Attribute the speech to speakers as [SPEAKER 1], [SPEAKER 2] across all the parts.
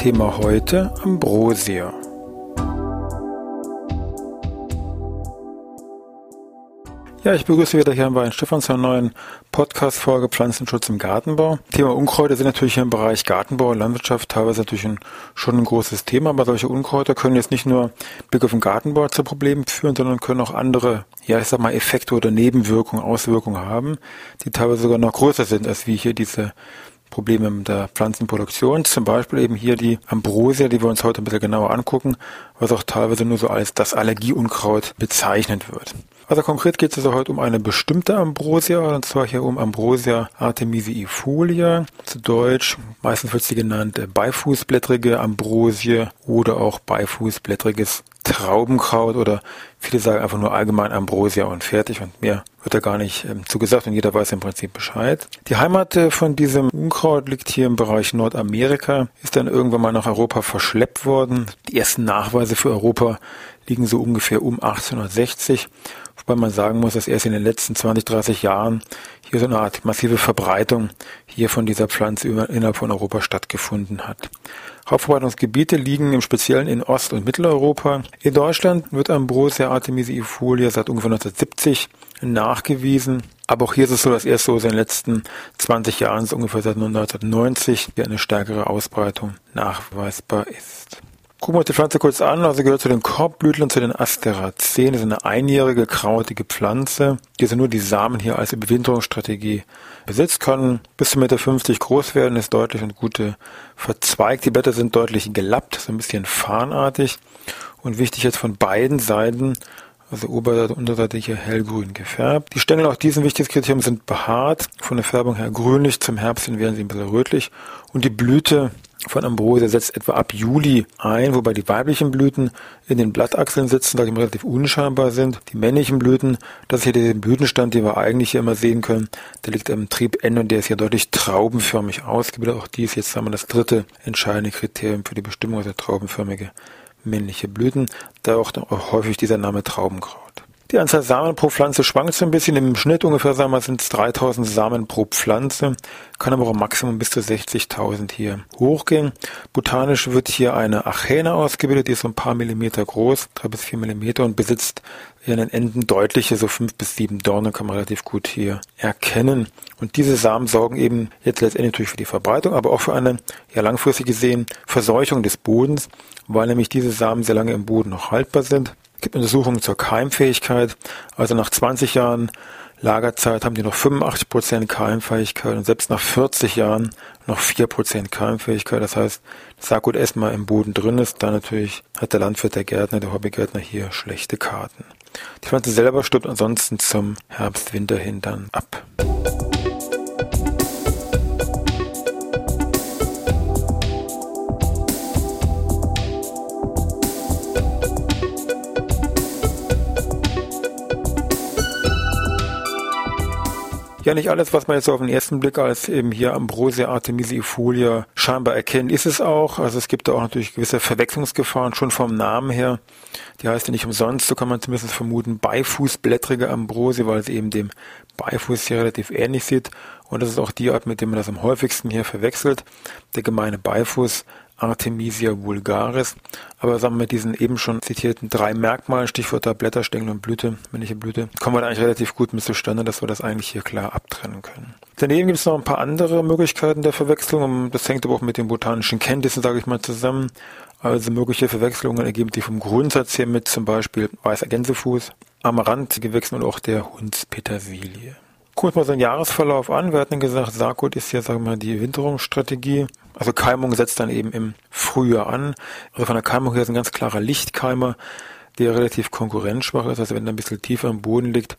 [SPEAKER 1] Thema heute Ambrosia. Ja, ich begrüße wieder hier bei Stefan zur neuen Podcast-Folge Pflanzenschutz im Gartenbau. Thema Unkräuter sind natürlich im Bereich Gartenbau und Landwirtschaft teilweise natürlich ein, schon ein großes Thema, aber solche Unkräuter können jetzt nicht nur Blick auf den Gartenbau zu Problemen führen, sondern können auch andere, ja, ich sag mal, Effekte oder Nebenwirkungen, Auswirkungen haben, die teilweise sogar noch größer sind, als wie hier diese Probleme mit der Pflanzenproduktion. Zum Beispiel eben hier die Ambrosia, die wir uns heute ein bisschen genauer angucken, was auch teilweise nur so als das Allergieunkraut bezeichnet wird. Also konkret geht es also heute um eine bestimmte Ambrosia, und zwar hier um Ambrosia artemisiifolia, zu Deutsch, meistens wird sie genannt beifußblättrige Ambrosie oder auch beifußblättriges Traubenkraut oder viele sagen einfach nur allgemein Ambrosia und fertig und mehr wird da gar nicht ähm, zugesagt und jeder weiß im Prinzip Bescheid. Die Heimat äh, von diesem Unkraut liegt hier im Bereich Nordamerika, ist dann irgendwann mal nach Europa verschleppt worden. Die ersten Nachweise für Europa liegen so ungefähr um 1860, wobei man sagen muss, dass erst in den letzten 20, 30 Jahren hier so eine Art massive Verbreitung hier von dieser Pflanze innerhalb von Europa stattgefunden hat. Hauptverbreitungsgebiete liegen im Speziellen in Ost- und Mitteleuropa. In Deutschland wird Ambrosia artemisiifolia seit ungefähr 1970 nachgewiesen. Aber auch hier ist es so, dass erst so in den letzten 20 Jahren, so ungefähr seit 1990, eine stärkere Ausbreitung nachweisbar ist. Gucken wir uns die Pflanze kurz an. Also gehört zu den Korbblütlern, zu den Asteraceen. Das ist eine einjährige, krautige Pflanze, die also nur die Samen hier als Überwinterungsstrategie besitzt, kann bis zu 1,50 Meter groß werden, ist deutlich und gute verzweigt. Die Blätter sind deutlich gelappt, so ein bisschen fahnartig. Und wichtig jetzt von beiden Seiten also Oberseite Unterseite hier hellgrün gefärbt. Die Stängel, auch diesen wichtiges Kriterium, sind behaart, von der Färbung her grünlich, zum Herbst hin werden sie ein bisschen rötlich und die Blüte von Ambrosia setzt etwa ab Juli ein, wobei die weiblichen Blüten in den Blattachseln sitzen, da die relativ unscheinbar sind. Die männlichen Blüten, das ist hier der Blütenstand, den wir eigentlich hier immer sehen können, der liegt am Triebende und der ist hier deutlich traubenförmig ausgebildet. Auch dies jetzt haben wir das dritte entscheidende Kriterium für die Bestimmung der traubenförmige männliche Blüten, da auch häufig dieser Name Traubenkraut. Die Anzahl Samen pro Pflanze schwankt so ein bisschen. Im Schnitt ungefähr sagen wir, sind es 3000 Samen pro Pflanze, kann aber auch Maximum bis zu 60.000 hier hochgehen. Botanisch wird hier eine Achäne ausgebildet, die ist so ein paar Millimeter groß, drei bis vier Millimeter und besitzt an den Enden deutliche, so fünf bis sieben Dornen kann man relativ gut hier erkennen. Und diese Samen sorgen eben jetzt letztendlich natürlich für die Verbreitung, aber auch für eine, ja langfristig gesehen, Verseuchung des Bodens, weil nämlich diese Samen sehr lange im Boden noch haltbar sind. Es gibt Untersuchungen zur Keimfähigkeit. Also nach 20 Jahren Lagerzeit haben die noch 85% Keimfähigkeit und selbst nach 40 Jahren noch 4% Keimfähigkeit. Das heißt, das Saatgut erstmal im Boden drin ist, dann natürlich hat der Landwirt, der Gärtner, der Hobbygärtner hier schlechte Karten. Die Pflanze selber stirbt ansonsten zum Herbst, Winter hin dann ab. Ja, nicht alles, was man jetzt auf den ersten Blick als eben hier Ambrosia artemisiifolia scheinbar erkennt, ist es auch. Also es gibt da auch natürlich gewisse Verwechslungsgefahren schon vom Namen her. Die heißt ja nicht umsonst, so kann man zumindest vermuten, beifußblättrige Ambrosie, weil es eben dem Beifuß hier relativ ähnlich sieht. Und das ist auch die Art, mit der man das am häufigsten hier verwechselt. Der gemeine Beifuß Artemisia vulgaris. Aber sagen wir mit diesen eben schon zitierten drei Merkmalen, Stichwörter Blätter, Stängel und Blüte, männliche Blüte, kommen wir da eigentlich relativ gut mit zustande, dass wir das eigentlich hier klar abtrennen können. Daneben gibt es noch ein paar andere Möglichkeiten der Verwechslung. Das hängt aber auch mit den botanischen Kenntnissen, sage ich mal, zusammen. Also mögliche Verwechslungen ergeben sich vom Grundsatz her mit zum Beispiel weißer Gänsefuß, Amaranthgewächsen und auch der Hundspetersilie. Gucken wir mal so einen Jahresverlauf an. Wir hatten gesagt, Saatgut ist ja, sagen wir mal, die Winterungsstrategie. Also Keimung setzt dann eben im Frühjahr an. Also von der Keimung her ist ein ganz klarer Lichtkeimer, der relativ konkurrenzschwach ist. Also wenn er ein bisschen tiefer im Boden liegt,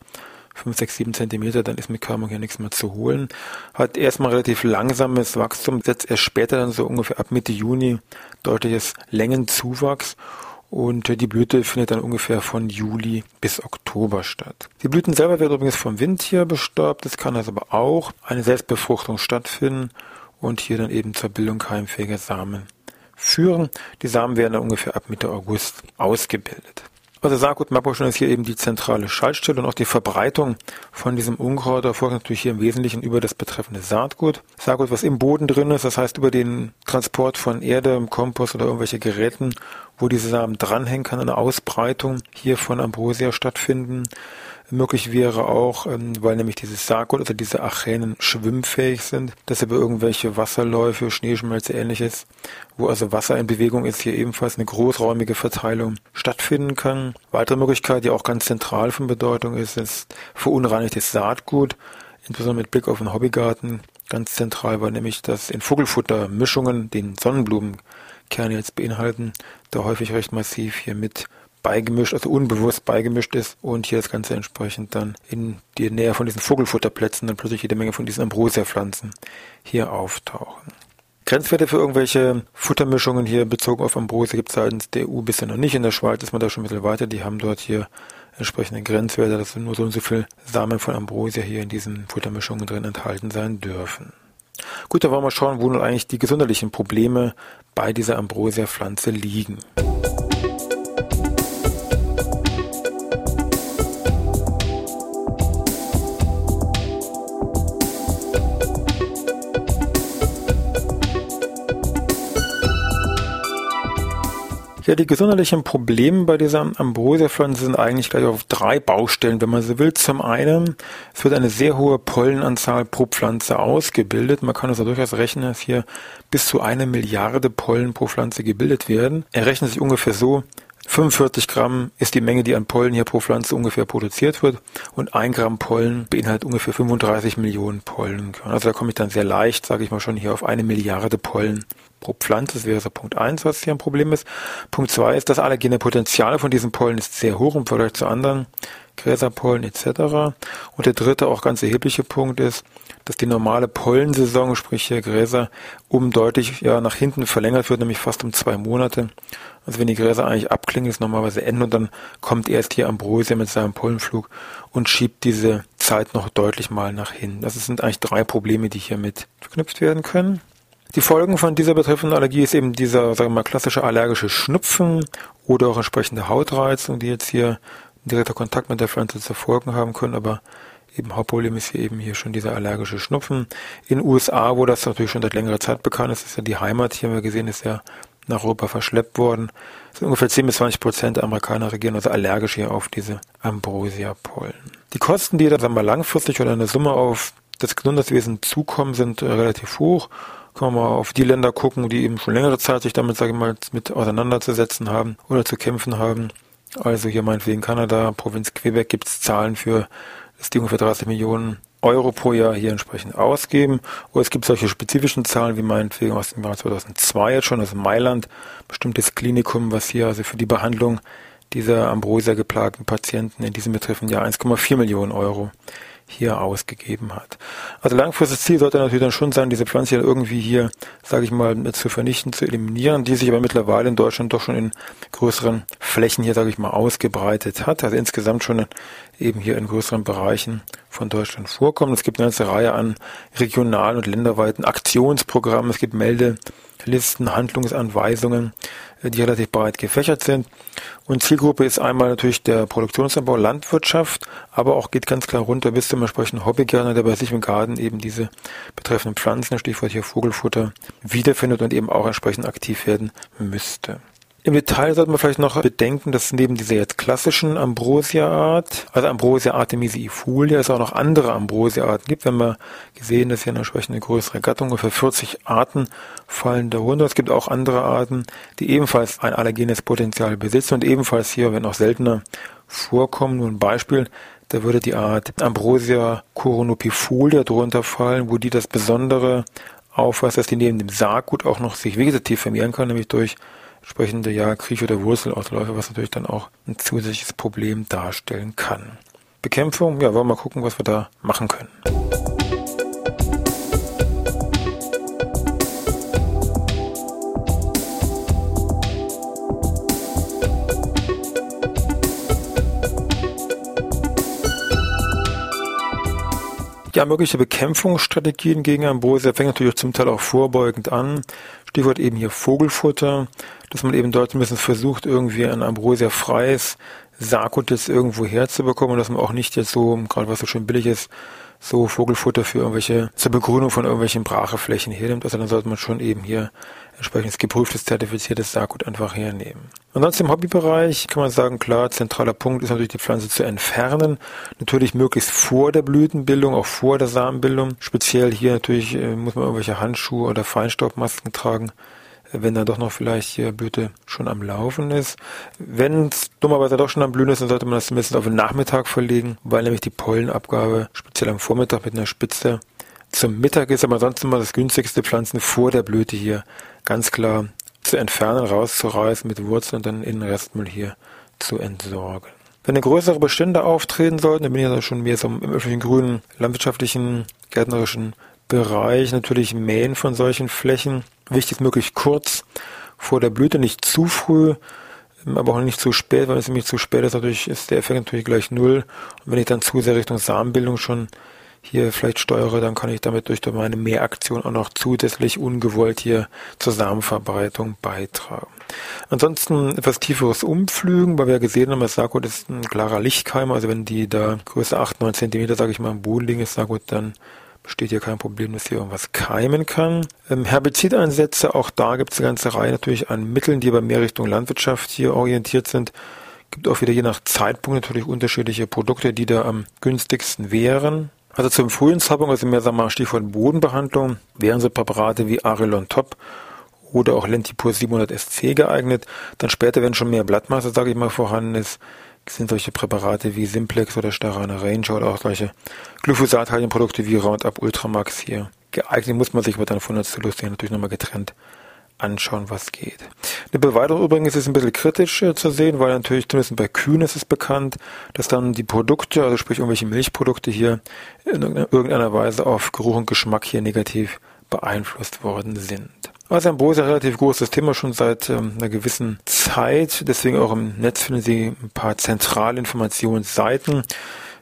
[SPEAKER 1] 5, 6, 7 Zentimeter, dann ist mit Körmung hier nichts mehr zu holen. Hat erstmal relativ langsames Wachstum, setzt erst später dann so ungefähr ab Mitte Juni deutliches Längenzuwachs und die Blüte findet dann ungefähr von Juli bis Oktober statt. Die Blüten selber werden übrigens vom Wind hier bestäubt. Es kann also aber auch eine Selbstbefruchtung stattfinden und hier dann eben zur Bildung keimfähiger Samen führen. Die Samen werden dann ungefähr ab Mitte August ausgebildet. Also Saatgut Magboschen ist hier eben die zentrale Schaltstelle und auch die Verbreitung von diesem Unkraut erfolgt natürlich hier im Wesentlichen über das betreffende Saatgut. Saatgut, was im Boden drin ist, das heißt über den Transport von Erde, Kompost oder irgendwelche Geräten, wo diese Samen dranhängen, kann eine Ausbreitung hier von Ambrosia stattfinden. Möglich wäre auch, ähm, weil nämlich dieses Sarkol, also diese Achänen schwimmfähig sind, dass über irgendwelche Wasserläufe, Schneeschmelze, ähnliches, wo also Wasser in Bewegung ist, hier ebenfalls eine großräumige Verteilung stattfinden kann. Weitere Möglichkeit, die auch ganz zentral von Bedeutung ist, ist verunreinigtes Saatgut, insbesondere mit Blick auf den Hobbygarten. Ganz zentral war nämlich, dass in Vogelfuttermischungen den Sonnenblumenkerne jetzt beinhalten, da häufig recht massiv hier mit beigemischt, also unbewusst beigemischt ist und hier das Ganze entsprechend dann in die Nähe von diesen Vogelfutterplätzen dann plötzlich jede Menge von diesen Ambrosia-Pflanzen hier auftauchen. Grenzwerte für irgendwelche Futtermischungen hier bezogen auf Ambrosia gibt es seitens der EU bisher noch nicht. In der Schweiz ist man da schon ein bisschen weiter. Die haben dort hier entsprechende Grenzwerte, dass nur so und so viel Samen von Ambrosia hier in diesen Futtermischungen drin enthalten sein dürfen. Gut, da wollen wir schauen, wo nun eigentlich die gesundheitlichen Probleme bei dieser Ambrosia-Pflanze liegen. Ja, die gesundheitlichen Probleme bei dieser Ambrosia-Pflanze sind eigentlich gleich auf drei Baustellen, wenn man so will. Zum einen, es wird eine sehr hohe Pollenanzahl pro Pflanze ausgebildet. Man kann also durchaus rechnen, dass hier bis zu eine Milliarde Pollen pro Pflanze gebildet werden. Er rechnet sich ungefähr so, 45 Gramm ist die Menge, die an Pollen hier pro Pflanze ungefähr produziert wird und ein Gramm Pollen beinhaltet ungefähr 35 Millionen Pollen. Also da komme ich dann sehr leicht, sage ich mal schon, hier auf eine Milliarde Pollen pro Pflanze. Das wäre so Punkt eins, was hier ein Problem ist. Punkt zwei ist, das allergene Potenzial von diesen Pollen ist sehr hoch im Vergleich zu anderen Gräserpollen etc. Und der dritte, auch ganz erhebliche Punkt ist, dass die normale Pollensaison, sprich hier Gräser, um deutlich ja, nach hinten verlängert wird, nämlich fast um zwei Monate. Also wenn die Gräser eigentlich abklingen, ist normalerweise Ende und dann kommt erst hier Ambrosia mit seinem Pollenflug und schiebt diese Zeit noch deutlich mal nach hinten. Das sind eigentlich drei Probleme, die hiermit verknüpft werden können. Die Folgen von dieser betreffenden Allergie ist eben dieser, sagen wir mal, klassische allergische Schnupfen oder auch entsprechende Hautreizung, die jetzt hier direkter Kontakt mit der Pflanze zu folgen haben können, aber eben Hauptproblem ist hier eben hier schon dieser allergische Schnupfen. In den USA, wo das natürlich schon seit längerer Zeit bekannt ist, ist ja die Heimat, hier haben wir gesehen, ist ja nach Europa verschleppt worden. Es sind ungefähr 10 bis 20 Prozent der Amerikaner regieren also allergisch hier auf diese Ambrosia-Pollen. Die Kosten, die da sagen wir, langfristig oder eine Summe auf das Gesundheitswesen zukommen, sind äh, relativ hoch kann man mal auf die Länder gucken, die eben schon längere Zeit sich damit, sage ich mal, mit auseinanderzusetzen haben oder zu kämpfen haben. Also hier meinetwegen Kanada, Provinz Quebec gibt es Zahlen für, dass die ungefähr 30 Millionen Euro pro Jahr hier entsprechend ausgeben. Oder es gibt solche spezifischen Zahlen wie meinetwegen aus dem Jahr 2002 jetzt schon, aus Mailand, bestimmtes Klinikum, was hier also für die Behandlung dieser Ambrosia geplagten Patienten in diesem betreffenden Jahr 1,4 Millionen Euro hier ausgegeben hat. Also langfristiges Ziel sollte natürlich dann schon sein, diese Pflanze irgendwie hier, sage ich mal, zu vernichten, zu eliminieren, die sich aber mittlerweile in Deutschland doch schon in größeren Flächen hier, sage ich mal, ausgebreitet hat. Also insgesamt schon eben hier in größeren Bereichen von Deutschland vorkommen. Es gibt eine ganze Reihe an regionalen und länderweiten Aktionsprogrammen. Es gibt Meldelisten, Handlungsanweisungen, die relativ breit gefächert sind. Und Zielgruppe ist einmal natürlich der Produktionsanbau, Landwirtschaft, aber auch geht ganz klar runter bis zum entsprechenden Hobbygärtner, der bei sich im Garten eben diese betreffenden Pflanzen, Stichwort hier Vogelfutter, wiederfindet und eben auch entsprechend aktiv werden müsste. Im Detail sollte man vielleicht noch bedenken, dass neben dieser jetzt klassischen Ambrosia-Art, also Ambrosia artemisiifolia, es auch noch andere Ambrosia-Arten gibt. Wir haben gesehen, dass hier eine entsprechende größere Gattung, ungefähr 40 Arten fallen darunter. Es gibt auch andere Arten, die ebenfalls ein allergenes Potenzial besitzen und ebenfalls hier, wenn auch seltener, vorkommen. Nur ein Beispiel, da würde die Art Ambrosia coronopifolia drunter fallen, wo die das Besondere aufweist, dass die neben dem Saatgut auch noch sich vegetativ vermehren kann, nämlich durch entsprechende ja Kriech- oder Wurzelausläufe, was natürlich dann auch ein zusätzliches Problem darstellen kann. Bekämpfung. Ja, wollen wir mal gucken, was wir da machen können. Ja, mögliche Bekämpfungsstrategien gegen Ambrosia fängt natürlich zum Teil auch vorbeugend an. Stichwort eben hier Vogelfutter, dass man eben dort bisschen versucht, irgendwie ein Ambrosia freies Saatgut jetzt irgendwo herzubekommen und dass man auch nicht jetzt so, gerade was so schön billig ist, so Vogelfutter für irgendwelche, zur Begrünung von irgendwelchen Bracheflächen hernimmt. Also dann sollte man schon eben hier entsprechendes geprüftes, zertifiziertes Saatgut einfach hernehmen. Ansonsten im Hobbybereich kann man sagen, klar, zentraler Punkt ist natürlich die Pflanze zu entfernen. Natürlich möglichst vor der Blütenbildung, auch vor der Samenbildung. Speziell hier natürlich äh, muss man irgendwelche Handschuhe oder Feinstaubmasken tragen wenn dann doch noch vielleicht hier Blüte schon am Laufen ist. Wenn es dummerweise doch schon am Blühen ist, dann sollte man das zumindest auf den Nachmittag verlegen, weil nämlich die Pollenabgabe speziell am Vormittag mit einer Spitze zum Mittag ist, aber ansonsten mal das günstigste Pflanzen vor der Blüte hier ganz klar zu entfernen, rauszureißen mit Wurzeln und dann in den Restmüll hier zu entsorgen. Wenn größere Bestände auftreten sollten, dann bin ich ja schon mehr so im öffentlichen grünen, landwirtschaftlichen, gärtnerischen Bereich natürlich Mähen von solchen Flächen. Wichtig ist möglichst kurz vor der Blüte, nicht zu früh, aber auch nicht zu spät. Wenn es nämlich zu spät ist, natürlich ist der Effekt natürlich gleich null. Und wenn ich dann zu sehr Richtung Samenbildung schon hier vielleicht steuere, dann kann ich damit durch meine Mehraktion auch noch zusätzlich ungewollt hier zur Samenverbreitung beitragen. Ansonsten etwas tieferes Umpflügen, weil wir ja gesehen haben, das Saatgut ist ein klarer Lichtkeimer, also wenn die da größer 8, 9 Zentimeter, sage ich mal, im Boden liegen, ist Saatgut, dann besteht hier kein Problem, dass hier irgendwas keimen kann. Ähm, Herbizideinsätze, auch da gibt es eine ganze Reihe natürlich an Mitteln, die aber mehr Richtung Landwirtschaft hier orientiert sind. Gibt auch wieder je nach Zeitpunkt natürlich unterschiedliche Produkte, die da am günstigsten wären. Also zum frühen Zeitpunkt, also mehr sagen wir mal Stichwort Bodenbehandlung, wären so Präparate wie Arelon Top oder auch Lentipur 700 SC geeignet. Dann später, wenn schon mehr Blattmasse, sage ich mal, vorhanden ist, sind solche Präparate wie Simplex oder Starana Ranger oder auch solche glyphosathaltigen Produkte wie Roundup Ultramax hier geeignet. Muss man sich aber dann von der Zulustig natürlich nochmal getrennt anschauen, was geht. Eine Beweiterung übrigens ist ein bisschen kritisch äh, zu sehen, weil natürlich zumindest bei Kühen ist es bekannt, dass dann die Produkte, also sprich irgendwelche Milchprodukte hier in irgendeiner Weise auf Geruch und Geschmack hier negativ beeinflusst worden sind. Also Ambrosia relativ großes Thema schon seit ähm, einer gewissen Zeit. Deswegen auch im Netz finden Sie ein paar zentrale Informationsseiten.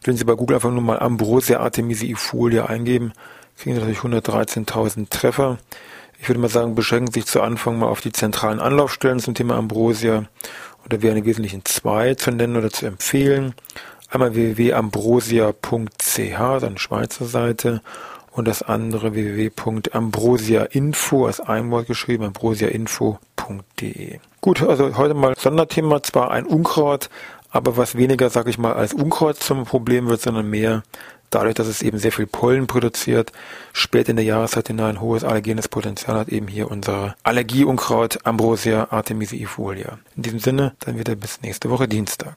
[SPEAKER 1] Wenn Sie bei Google einfach nur mal Ambrosia artemisiifolia eingeben, kriegen Sie natürlich 113.000 Treffer. Ich würde mal sagen, beschränken Sie sich zu Anfang mal auf die zentralen Anlaufstellen zum Thema Ambrosia. Oder wären im Wesentlichen zwei zu nennen oder zu empfehlen. Einmal www.ambrosia.ch, dann Schweizer Seite und das andere www.ambrosiainfo, als ein Wort geschrieben, ambrosiainfo.de. Gut, also heute mal Sonderthema, zwar ein Unkraut, aber was weniger, sag ich mal, als Unkraut zum Problem wird, sondern mehr dadurch, dass es eben sehr viel Pollen produziert, spät in der Jahreszeit hinein hohes allergenes Potenzial hat, eben hier unsere Allergieunkraut Ambrosia artemisiifolia. In diesem Sinne, dann wieder bis nächste Woche Dienstag.